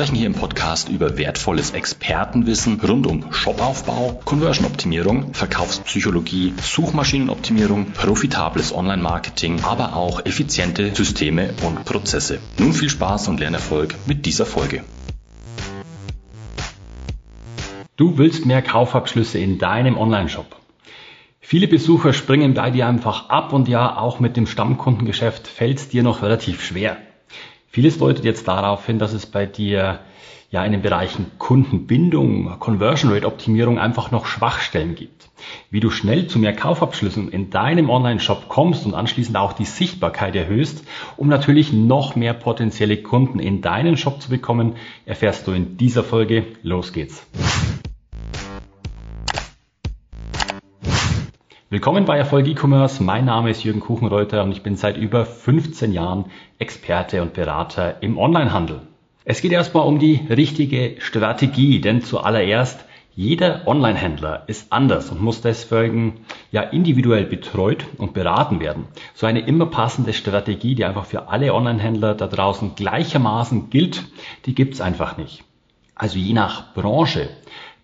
sprechen hier im Podcast über wertvolles Expertenwissen rund um Shopaufbau, Conversion-Optimierung, Verkaufspsychologie, Suchmaschinenoptimierung, profitables Online-Marketing, aber auch effiziente Systeme und Prozesse. Nun viel Spaß und Lernerfolg mit dieser Folge. Du willst mehr Kaufabschlüsse in deinem Online-Shop. Viele Besucher springen bei dir einfach ab und ja, auch mit dem Stammkundengeschäft fällt es dir noch relativ schwer. Vieles deutet jetzt darauf hin, dass es bei dir ja in den Bereichen Kundenbindung, Conversion Rate Optimierung einfach noch Schwachstellen gibt. Wie du schnell zu mehr Kaufabschlüssen in deinem Online-Shop kommst und anschließend auch die Sichtbarkeit erhöhst, um natürlich noch mehr potenzielle Kunden in deinen Shop zu bekommen, erfährst du in dieser Folge. Los geht's. Willkommen bei Erfolg E-Commerce. Mein Name ist Jürgen Kuchenreuter und ich bin seit über 15 Jahren Experte und Berater im Onlinehandel. Es geht erstmal um die richtige Strategie, denn zuallererst jeder Online-Händler ist anders und muss deswegen ja individuell betreut und beraten werden. So eine immer passende Strategie, die einfach für alle Online-Händler da draußen gleichermaßen gilt, die gibt's einfach nicht. Also je nach Branche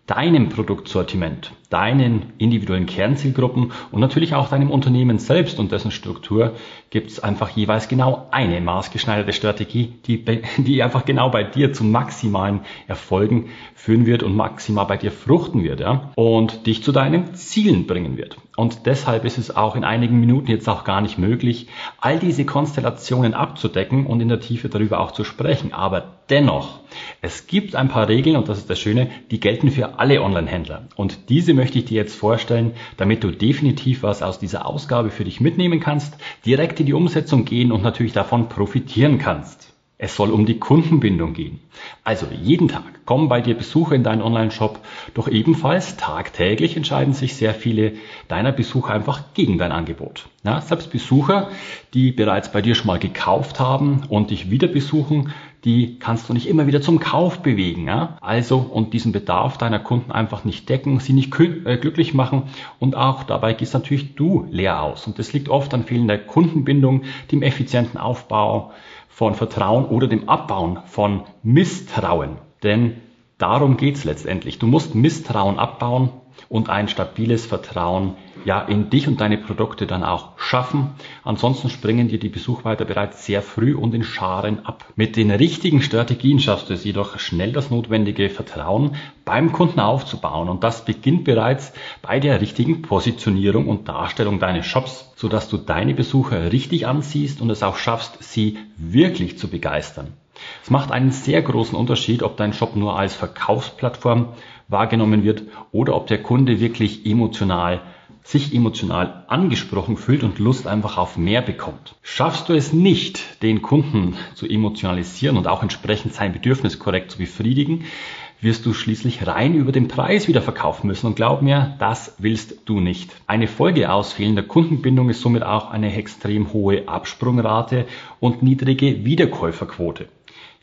deinem Produktsortiment, deinen individuellen Kernzielgruppen und natürlich auch deinem Unternehmen selbst und dessen Struktur gibt es einfach jeweils genau eine maßgeschneiderte Strategie, die, die einfach genau bei dir zu maximalen Erfolgen führen wird und maximal bei dir fruchten wird ja? und dich zu deinen Zielen bringen wird. Und deshalb ist es auch in einigen Minuten jetzt auch gar nicht möglich, all diese Konstellationen abzudecken und in der Tiefe darüber auch zu sprechen. Aber dennoch, es gibt ein paar Regeln und das ist das Schöne, die gelten für alle Online-Händler. Und diese möchte ich dir jetzt vorstellen, damit du definitiv was aus dieser Ausgabe für dich mitnehmen kannst, direkt in die Umsetzung gehen und natürlich davon profitieren kannst. Es soll um die Kundenbindung gehen. Also jeden Tag kommen bei dir Besucher in deinen Online-Shop, doch ebenfalls tagtäglich entscheiden sich sehr viele deiner Besucher einfach gegen dein Angebot. Ja, selbst Besucher, die bereits bei dir schon mal gekauft haben und dich wieder besuchen, die kannst du nicht immer wieder zum Kauf bewegen. Ja? Also und diesen Bedarf deiner Kunden einfach nicht decken, sie nicht äh, glücklich machen und auch dabei gehst natürlich du leer aus. Und das liegt oft an fehlender Kundenbindung, dem effizienten Aufbau von Vertrauen oder dem Abbauen von Misstrauen. Denn darum geht's letztendlich. Du musst Misstrauen abbauen und ein stabiles Vertrauen ja in dich und deine Produkte dann auch schaffen. Ansonsten springen dir die Besuchweiter bereits sehr früh und in Scharen ab. Mit den richtigen Strategien schaffst du es jedoch schnell das notwendige Vertrauen beim Kunden aufzubauen und das beginnt bereits bei der richtigen Positionierung und Darstellung deines Shops, sodass du deine Besucher richtig anziehst und es auch schaffst, sie wirklich zu begeistern. Es macht einen sehr großen Unterschied, ob dein Shop nur als Verkaufsplattform wahrgenommen wird oder ob der Kunde wirklich emotional sich emotional angesprochen fühlt und Lust einfach auf mehr bekommt. Schaffst du es nicht, den Kunden zu emotionalisieren und auch entsprechend sein Bedürfnis korrekt zu befriedigen, wirst du schließlich rein über den Preis wieder verkaufen müssen. Und glaub mir, das willst du nicht. Eine Folge aus fehlender Kundenbindung ist somit auch eine extrem hohe Absprungrate und niedrige Wiederkäuferquote.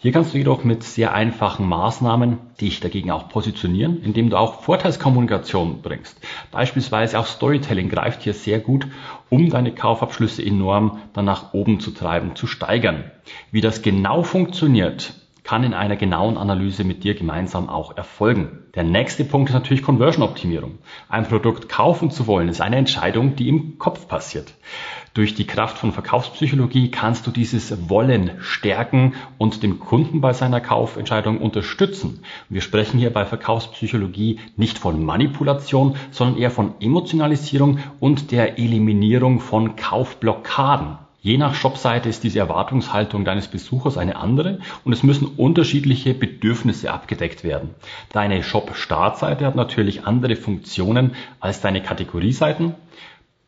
Hier kannst du jedoch mit sehr einfachen Maßnahmen dich dagegen auch positionieren, indem du auch Vorteilskommunikation bringst. Beispielsweise auch Storytelling greift hier sehr gut, um deine Kaufabschlüsse enorm dann nach oben zu treiben, zu steigern. Wie das genau funktioniert, kann in einer genauen Analyse mit dir gemeinsam auch erfolgen. Der nächste Punkt ist natürlich Conversion-Optimierung. Ein Produkt kaufen zu wollen, ist eine Entscheidung, die im Kopf passiert. Durch die Kraft von Verkaufspsychologie kannst du dieses Wollen stärken und den Kunden bei seiner Kaufentscheidung unterstützen. Wir sprechen hier bei Verkaufspsychologie nicht von Manipulation, sondern eher von Emotionalisierung und der Eliminierung von Kaufblockaden. Je nach Shopseite ist diese Erwartungshaltung deines Besuchers eine andere und es müssen unterschiedliche Bedürfnisse abgedeckt werden. Deine Shop-Startseite hat natürlich andere Funktionen als deine Kategorieseiten.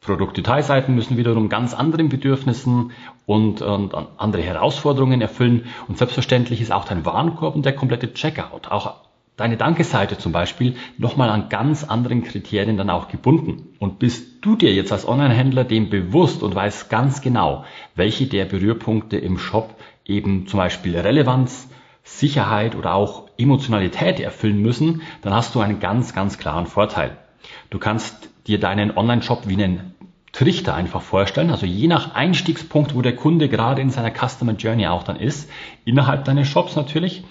Produktdetailseiten müssen wiederum ganz anderen Bedürfnissen und, und, andere Herausforderungen erfüllen. Und selbstverständlich ist auch dein Warenkorb und der komplette Checkout, auch deine Dankeseite zum Beispiel, nochmal an ganz anderen Kriterien dann auch gebunden. Und bist du dir jetzt als Online-Händler dem bewusst und weißt ganz genau, welche der Berührpunkte im Shop eben zum Beispiel Relevanz, Sicherheit oder auch Emotionalität erfüllen müssen, dann hast du einen ganz, ganz klaren Vorteil. Du kannst dir deinen Online-Shop wie einen Trichter einfach vorstellen. Also je nach Einstiegspunkt, wo der Kunde gerade in seiner Customer Journey auch dann ist, innerhalb deines Shops natürlich,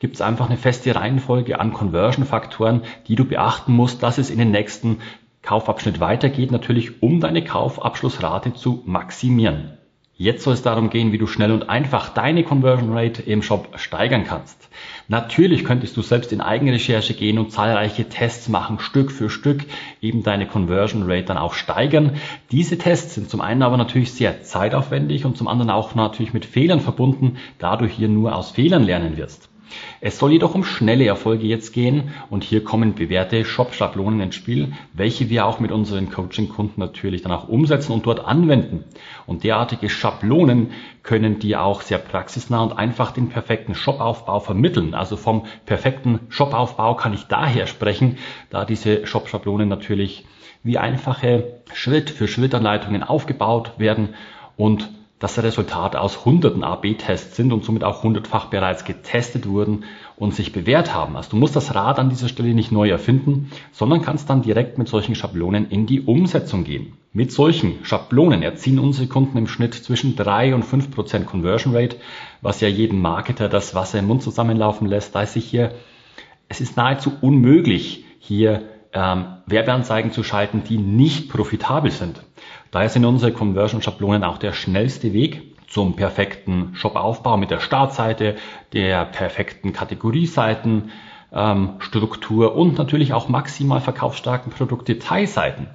gibt es einfach eine feste Reihenfolge an Conversion-Faktoren, die du beachten musst, dass es in den nächsten Kaufabschnitt weitergeht, natürlich um deine Kaufabschlussrate zu maximieren. Jetzt soll es darum gehen, wie du schnell und einfach deine Conversion Rate im Shop steigern kannst. Natürlich könntest du selbst in Eigenrecherche gehen und zahlreiche Tests machen, Stück für Stück eben deine Conversion Rate dann auch steigern. Diese Tests sind zum einen aber natürlich sehr zeitaufwendig und zum anderen auch natürlich mit Fehlern verbunden, da du hier nur aus Fehlern lernen wirst. Es soll jedoch um schnelle Erfolge jetzt gehen und hier kommen bewährte Shop-Schablonen ins Spiel, welche wir auch mit unseren Coaching-Kunden natürlich dann auch umsetzen und dort anwenden. Und derartige Schablonen können dir auch sehr praxisnah und einfach den perfekten Shop-Aufbau vermitteln. Also vom perfekten Shop-Aufbau kann ich daher sprechen, da diese Shop-Schablonen natürlich wie einfache Schritt-für-Schritt-Anleitungen aufgebaut werden und das Resultat aus hunderten AB-Tests sind und somit auch hundertfach bereits getestet wurden und sich bewährt haben. Also du musst das Rad an dieser Stelle nicht neu erfinden, sondern kannst dann direkt mit solchen Schablonen in die Umsetzung gehen. Mit solchen Schablonen erzielen unsere Kunden im Schnitt zwischen drei und fünf Prozent Conversion Rate, was ja jeden Marketer das Wasser im Mund zusammenlaufen lässt, da es sich hier, es ist nahezu unmöglich, hier ähm, Werbeanzeigen zu schalten, die nicht profitabel sind. Daher sind unsere Conversion-Schablonen auch der schnellste Weg zum perfekten Shop-Aufbau mit der Startseite, der perfekten Kategorieseiten, ähm, Struktur und natürlich auch maximal verkaufsstarken Produktdetailseiten.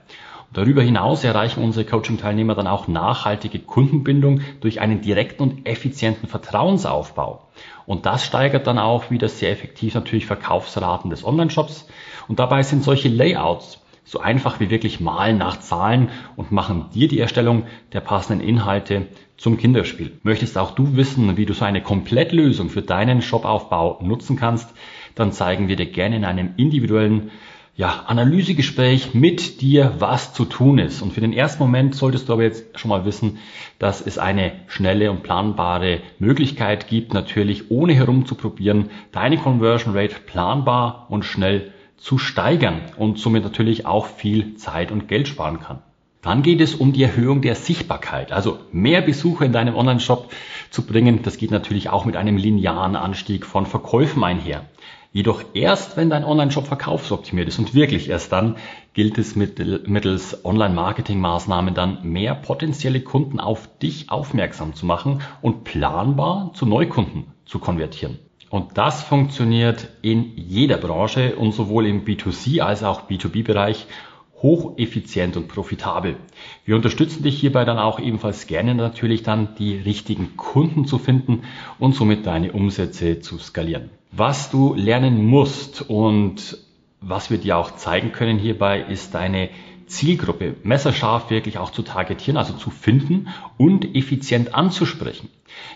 Darüber hinaus erreichen unsere Coaching-Teilnehmer dann auch nachhaltige Kundenbindung durch einen direkten und effizienten Vertrauensaufbau. Und das steigert dann auch wieder sehr effektiv natürlich Verkaufsraten des Online-Shops. Und dabei sind solche Layouts so einfach wie wirklich malen nach Zahlen und machen dir die Erstellung der passenden Inhalte zum Kinderspiel. Möchtest auch du wissen, wie du so eine Komplettlösung für deinen Shopaufbau nutzen kannst, dann zeigen wir dir gerne in einem individuellen ja, Analysegespräch mit dir, was zu tun ist. Und für den ersten Moment solltest du aber jetzt schon mal wissen, dass es eine schnelle und planbare Möglichkeit gibt, natürlich ohne herumzuprobieren, deine Conversion Rate planbar und schnell zu steigern und somit natürlich auch viel Zeit und Geld sparen kann. Dann geht es um die Erhöhung der Sichtbarkeit, also mehr Besucher in deinem Online-Shop zu bringen. Das geht natürlich auch mit einem linearen Anstieg von Verkäufen einher. Jedoch erst, wenn dein Online-Shop verkaufsoptimiert ist und wirklich erst dann gilt es mittels Online-Marketing-Maßnahmen dann mehr potenzielle Kunden auf dich aufmerksam zu machen und planbar zu Neukunden zu konvertieren. Und das funktioniert in jeder Branche und sowohl im B2C als auch B2B-Bereich hocheffizient und profitabel. Wir unterstützen dich hierbei dann auch ebenfalls gerne natürlich dann die richtigen Kunden zu finden und somit deine Umsätze zu skalieren. Was du lernen musst und was wir dir auch zeigen können hierbei ist deine Zielgruppe messerscharf wirklich auch zu targetieren, also zu finden und effizient anzusprechen.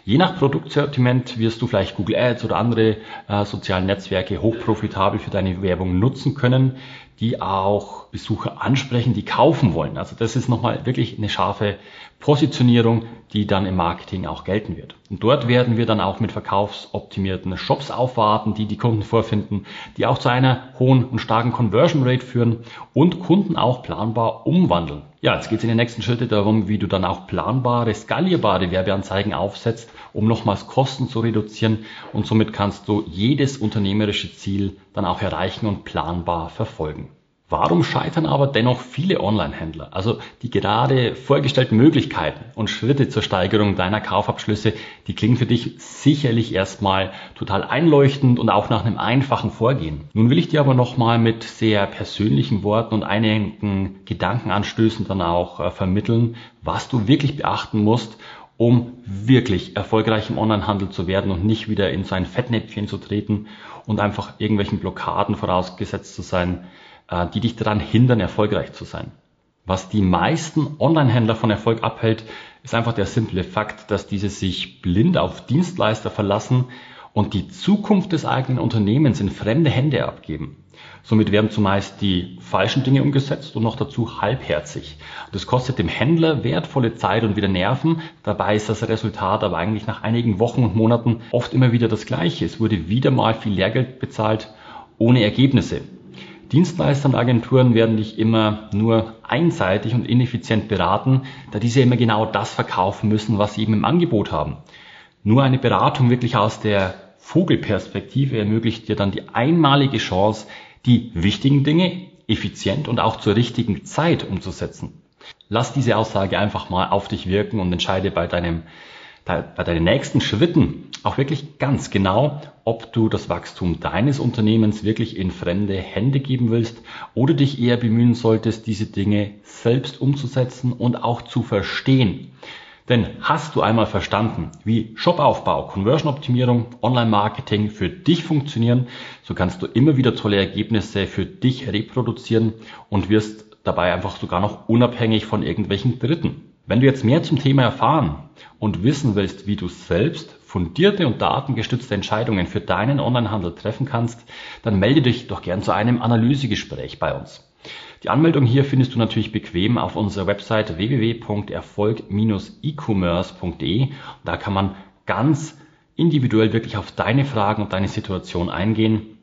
Je nach Produktsortiment wirst du vielleicht Google Ads oder andere äh, sozialen Netzwerke hochprofitabel für deine Werbung nutzen können, die auch Besucher ansprechen, die kaufen wollen. Also das ist nochmal wirklich eine scharfe Positionierung, die dann im Marketing auch gelten wird. Und dort werden wir dann auch mit verkaufsoptimierten Shops aufwarten, die die Kunden vorfinden, die auch zu einer hohen und starken Conversion Rate führen und Kunden auch planbar umwandeln. Ja, jetzt geht es in den nächsten Schritte darum, wie du dann auch planbare, skalierbare Werbeanzeigen aufsetzt, um nochmals Kosten zu reduzieren und somit kannst du jedes unternehmerische Ziel dann auch erreichen und planbar verfolgen. Warum scheitern aber dennoch viele Online-Händler? Also die gerade vorgestellten Möglichkeiten und Schritte zur Steigerung deiner Kaufabschlüsse, die klingen für dich sicherlich erstmal total einleuchtend und auch nach einem einfachen Vorgehen. Nun will ich dir aber nochmal mit sehr persönlichen Worten und einigen Gedankenanstößen dann auch äh, vermitteln, was du wirklich beachten musst, um wirklich erfolgreich im Onlinehandel zu werden und nicht wieder in so ein Fettnäpfchen zu treten und einfach irgendwelchen Blockaden vorausgesetzt zu sein, die dich daran hindern, erfolgreich zu sein. Was die meisten Online-Händler von Erfolg abhält, ist einfach der simple Fakt, dass diese sich blind auf Dienstleister verlassen und die Zukunft des eigenen Unternehmens in fremde Hände abgeben. Somit werden zumeist die falschen Dinge umgesetzt und noch dazu halbherzig. Das kostet dem Händler wertvolle Zeit und wieder Nerven. Dabei ist das Resultat aber eigentlich nach einigen Wochen und Monaten oft immer wieder das gleiche. Es wurde wieder mal viel Lehrgeld bezahlt ohne Ergebnisse. Dienstleister und Agenturen werden dich immer nur einseitig und ineffizient beraten, da diese immer genau das verkaufen müssen, was sie eben im Angebot haben. Nur eine Beratung wirklich aus der Vogelperspektive ermöglicht dir dann die einmalige Chance, die wichtigen Dinge effizient und auch zur richtigen Zeit umzusetzen. Lass diese Aussage einfach mal auf dich wirken und entscheide bei deinem bei deinen nächsten Schritten auch wirklich ganz genau, ob du das Wachstum deines Unternehmens wirklich in fremde Hände geben willst oder dich eher bemühen solltest, diese Dinge selbst umzusetzen und auch zu verstehen. Denn hast du einmal verstanden, wie Shopaufbau, Conversion-Optimierung, Online-Marketing für dich funktionieren, so kannst du immer wieder tolle Ergebnisse für dich reproduzieren und wirst dabei einfach sogar noch unabhängig von irgendwelchen Dritten. Wenn du jetzt mehr zum Thema erfahren und wissen willst, wie du selbst fundierte und datengestützte Entscheidungen für deinen Onlinehandel treffen kannst, dann melde dich doch gern zu einem Analysegespräch bei uns. Die Anmeldung hier findest du natürlich bequem auf unserer Website www.erfolg-e-commerce.de. Da kann man ganz individuell wirklich auf deine Fragen und deine Situation eingehen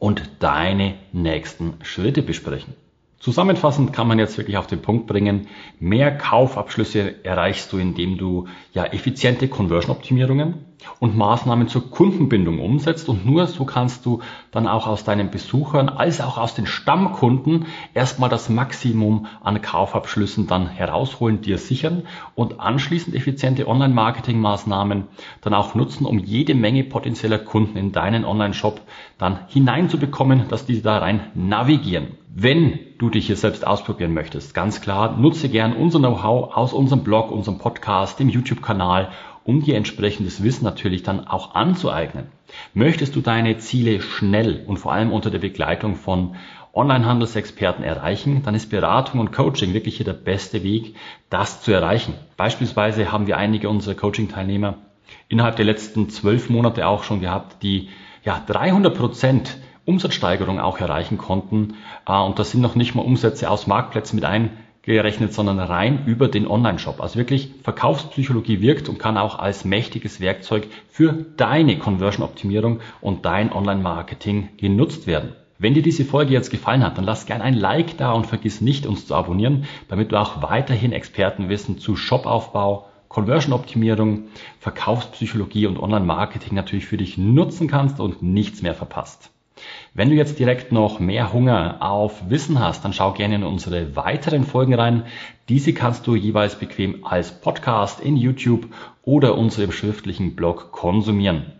und deine nächsten Schritte besprechen. Zusammenfassend kann man jetzt wirklich auf den Punkt bringen, mehr Kaufabschlüsse erreichst du, indem du ja effiziente Conversion-Optimierungen und Maßnahmen zur Kundenbindung umsetzt und nur so kannst du dann auch aus deinen Besuchern als auch aus den Stammkunden erstmal das Maximum an Kaufabschlüssen dann herausholen, dir sichern und anschließend effiziente Online-Marketing-Maßnahmen dann auch nutzen, um jede Menge potenzieller Kunden in deinen Online-Shop dann hineinzubekommen, dass diese da rein navigieren. Wenn du dich hier selbst ausprobieren möchtest, ganz klar, nutze gern unser Know-how aus unserem Blog, unserem Podcast, dem YouTube-Kanal, um dir entsprechendes Wissen natürlich dann auch anzueignen. Möchtest du deine Ziele schnell und vor allem unter der Begleitung von Online-Handelsexperten erreichen, dann ist Beratung und Coaching wirklich hier der beste Weg, das zu erreichen. Beispielsweise haben wir einige unserer Coaching-Teilnehmer innerhalb der letzten zwölf Monate auch schon gehabt, die ja 300 Prozent Umsatzsteigerung auch erreichen konnten. Äh, und das sind noch nicht mal Umsätze aus Marktplätzen mit eingerechnet, sondern rein über den Online-Shop. Also wirklich Verkaufspsychologie wirkt und kann auch als mächtiges Werkzeug für deine Conversion-Optimierung und dein Online-Marketing genutzt werden. Wenn dir diese Folge jetzt gefallen hat, dann lass gerne ein Like da und vergiss nicht, uns zu abonnieren, damit du auch weiterhin Expertenwissen zu Shopaufbau, Conversion-Optimierung, Verkaufspsychologie und Online-Marketing natürlich für dich nutzen kannst und nichts mehr verpasst. Wenn du jetzt direkt noch mehr Hunger auf Wissen hast, dann schau gerne in unsere weiteren Folgen rein. Diese kannst du jeweils bequem als Podcast in YouTube oder unserem schriftlichen Blog konsumieren.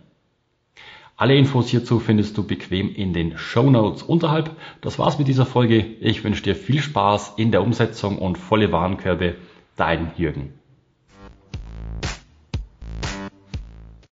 Alle Infos hierzu findest du bequem in den Show Notes unterhalb. Das war's mit dieser Folge. Ich wünsche dir viel Spaß in der Umsetzung und volle Warenkörbe. Dein Jürgen.